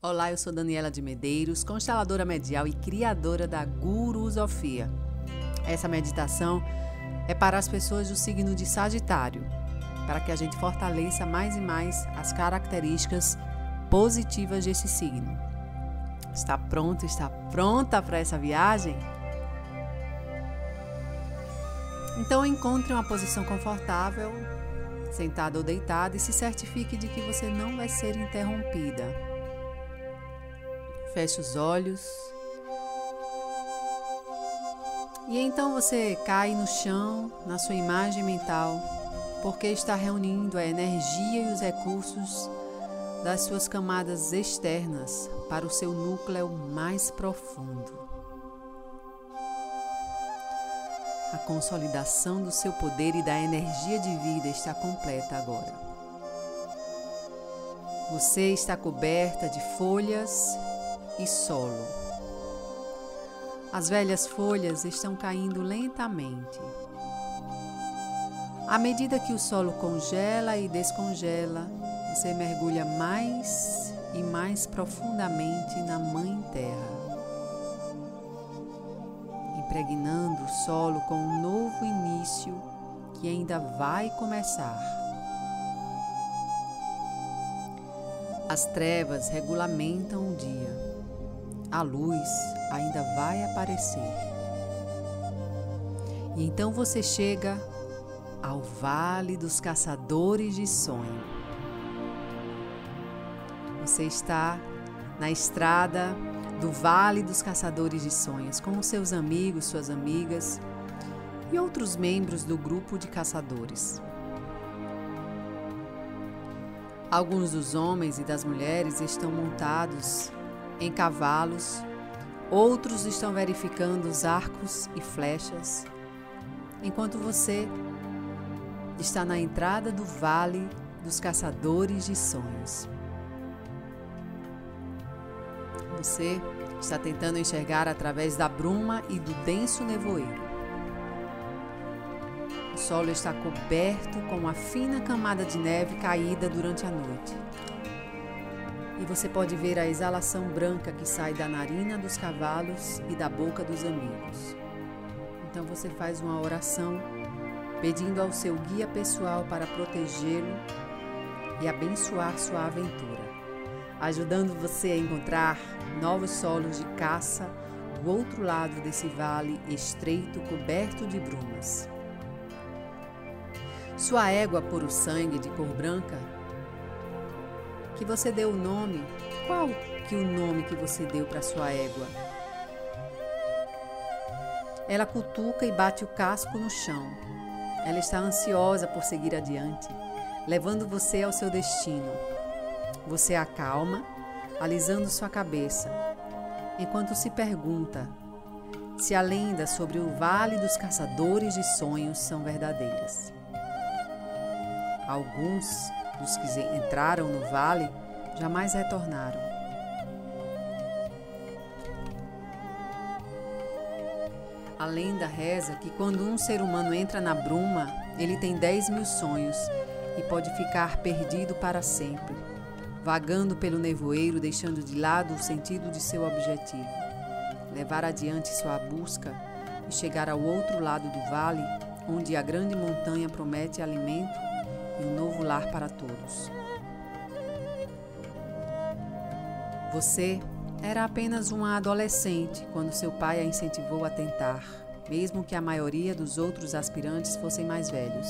Olá, eu sou Daniela de Medeiros, consteladora medial e criadora da Gurusofia. Essa meditação é para as pessoas do signo de Sagitário, para que a gente fortaleça mais e mais as características positivas desse signo. Está pronto? Está pronta para essa viagem? Então encontre uma posição confortável, sentada ou deitada, e se certifique de que você não vai ser interrompida Feche os olhos. E então você cai no chão, na sua imagem mental, porque está reunindo a energia e os recursos das suas camadas externas para o seu núcleo mais profundo. A consolidação do seu poder e da energia de vida está completa agora. Você está coberta de folhas e solo. As velhas folhas estão caindo lentamente. À medida que o solo congela e descongela, você mergulha mais e mais profundamente na Mãe Terra, impregnando o solo com um novo início que ainda vai começar. As trevas regulamentam o dia a luz ainda vai aparecer. E então você chega ao Vale dos Caçadores de Sonho. Você está na estrada do Vale dos Caçadores de Sonhos com seus amigos, suas amigas e outros membros do grupo de caçadores. Alguns dos homens e das mulheres estão montados em cavalos, outros estão verificando os arcos e flechas, enquanto você está na entrada do vale dos caçadores de sonhos. Você está tentando enxergar através da bruma e do denso nevoeiro. O solo está coberto com uma fina camada de neve caída durante a noite e você pode ver a exalação branca que sai da narina dos cavalos e da boca dos amigos. Então você faz uma oração pedindo ao seu guia pessoal para protegê-lo e abençoar sua aventura, ajudando você a encontrar novos solos de caça do outro lado desse vale estreito coberto de brumas. Sua égua por o sangue de cor branca que você deu o nome, qual que o nome que você deu para sua égua? Ela cutuca e bate o casco no chão. Ela está ansiosa por seguir adiante, levando você ao seu destino. Você acalma, alisando sua cabeça, enquanto se pergunta se a lenda sobre o Vale dos Caçadores de Sonhos são verdadeiras. Alguns dos que entraram no vale jamais retornaram. A lenda reza que quando um ser humano entra na bruma, ele tem 10 mil sonhos e pode ficar perdido para sempre, vagando pelo nevoeiro, deixando de lado o sentido de seu objetivo. Levar adiante sua busca e chegar ao outro lado do vale, onde a grande montanha promete alimento e um novo lar para todos. Você era apenas uma adolescente quando seu pai a incentivou a tentar, mesmo que a maioria dos outros aspirantes fossem mais velhos.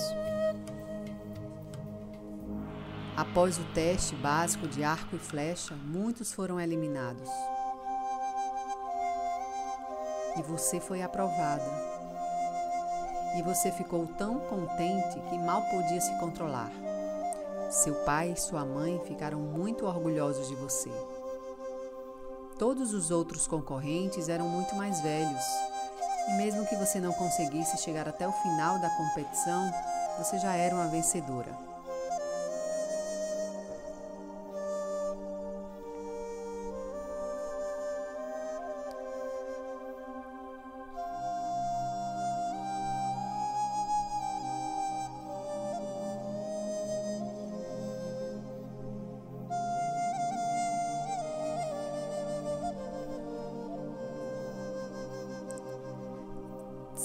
Após o teste básico de arco e flecha, muitos foram eliminados. E você foi aprovada e você ficou tão contente que mal podia se controlar. Seu pai e sua mãe ficaram muito orgulhosos de você. Todos os outros concorrentes eram muito mais velhos, e mesmo que você não conseguisse chegar até o final da competição, você já era uma vencedora.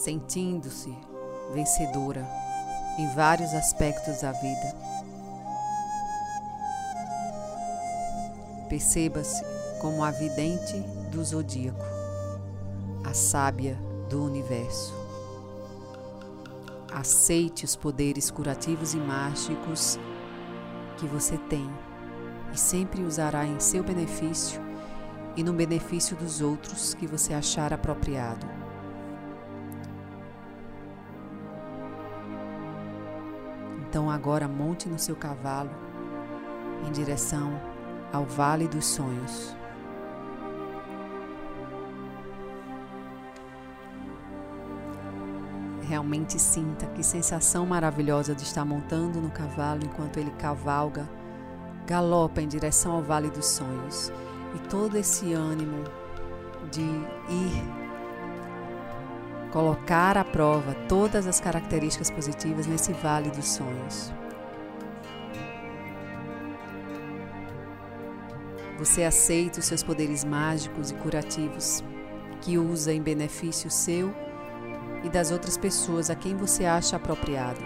Sentindo-se vencedora em vários aspectos da vida. Perceba-se como a vidente do zodíaco, a sábia do universo. Aceite os poderes curativos e mágicos que você tem e sempre usará em seu benefício e no benefício dos outros que você achar apropriado. Então agora monte no seu cavalo em direção ao Vale dos Sonhos. Realmente sinta que sensação maravilhosa de estar montando no cavalo enquanto ele cavalga, galopa em direção ao Vale dos Sonhos. E todo esse ânimo de ir colocar à prova todas as características positivas nesse Vale dos Sonhos. Você aceita os seus poderes mágicos e curativos que usa em benefício seu e das outras pessoas a quem você acha apropriado.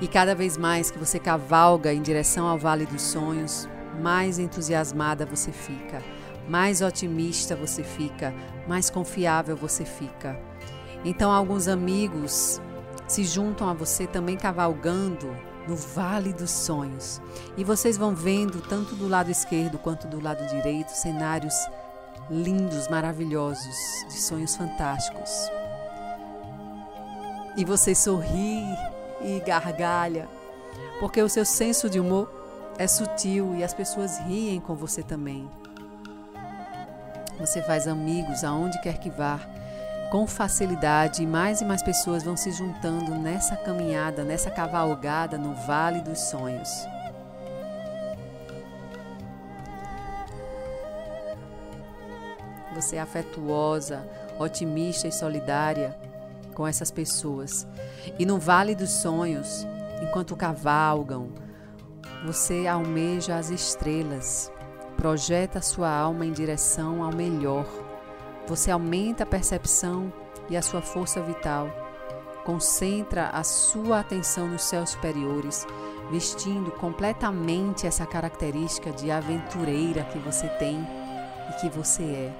E cada vez mais que você cavalga em direção ao Vale dos Sonhos, mais entusiasmada você fica, mais otimista você fica, mais confiável você fica. Então, alguns amigos se juntam a você também cavalgando no Vale dos Sonhos. E vocês vão vendo, tanto do lado esquerdo quanto do lado direito, cenários lindos, maravilhosos, de sonhos fantásticos. E você sorri e gargalha, porque o seu senso de humor é sutil e as pessoas riem com você também. Você faz amigos aonde quer que vá, com facilidade, e mais e mais pessoas vão se juntando nessa caminhada, nessa cavalgada no Vale dos Sonhos. você é afetuosa, otimista e solidária com essas pessoas. E no Vale dos Sonhos, enquanto cavalgam, você almeja as estrelas, projeta sua alma em direção ao melhor. Você aumenta a percepção e a sua força vital. Concentra a sua atenção nos céus superiores, vestindo completamente essa característica de aventureira que você tem e que você é.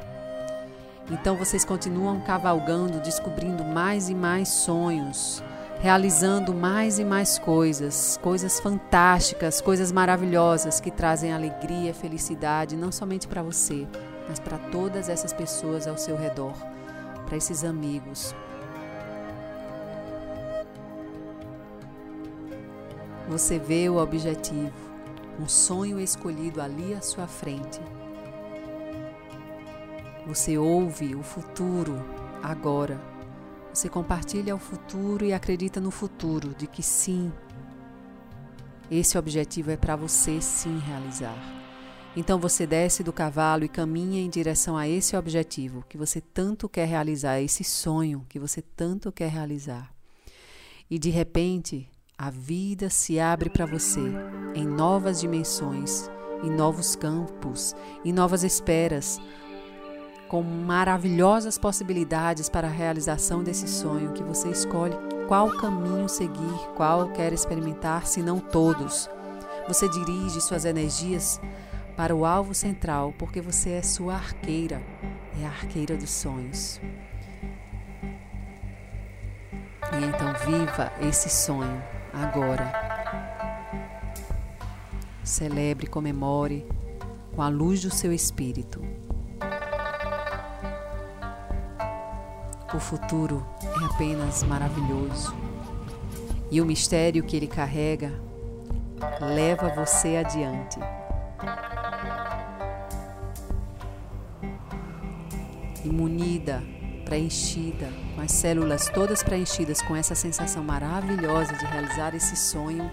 Então vocês continuam cavalgando, descobrindo mais e mais sonhos, realizando mais e mais coisas, coisas fantásticas, coisas maravilhosas que trazem alegria, felicidade, não somente para você, mas para todas essas pessoas ao seu redor, para esses amigos. Você vê o objetivo, um sonho escolhido ali à sua frente você ouve o futuro agora. Você compartilha o futuro e acredita no futuro, de que sim, esse objetivo é para você sim realizar. Então você desce do cavalo e caminha em direção a esse objetivo que você tanto quer realizar, esse sonho que você tanto quer realizar. E de repente, a vida se abre para você em novas dimensões, em novos campos, em novas esperas, com maravilhosas possibilidades para a realização desse sonho que você escolhe qual caminho seguir, qual quer experimentar, se não todos. Você dirige suas energias para o alvo central, porque você é sua arqueira, é a arqueira dos sonhos. E então viva esse sonho agora. Celebre, comemore com a luz do seu espírito. O futuro é apenas maravilhoso e o mistério que ele carrega leva você adiante. Imunida, preenchida, com as células todas preenchidas com essa sensação maravilhosa de realizar esse sonho,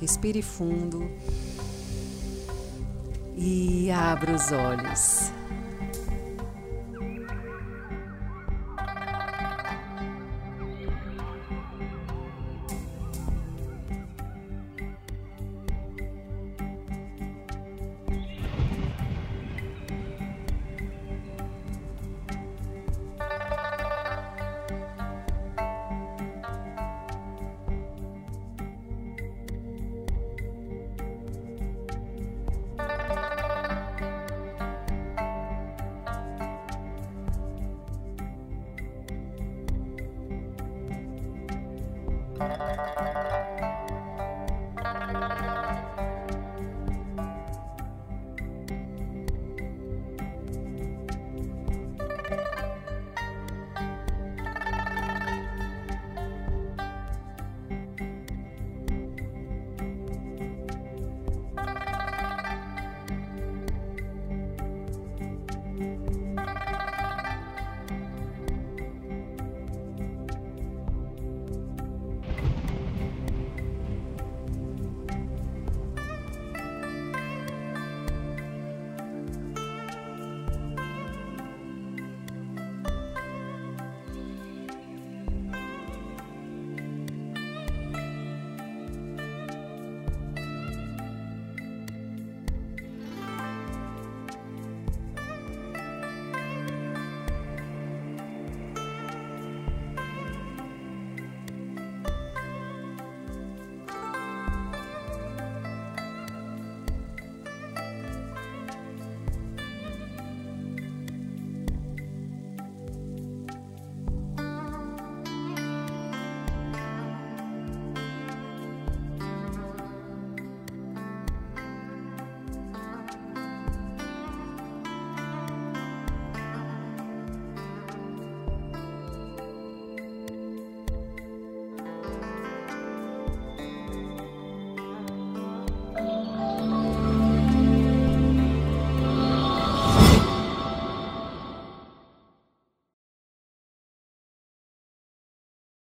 respire fundo e abra os olhos.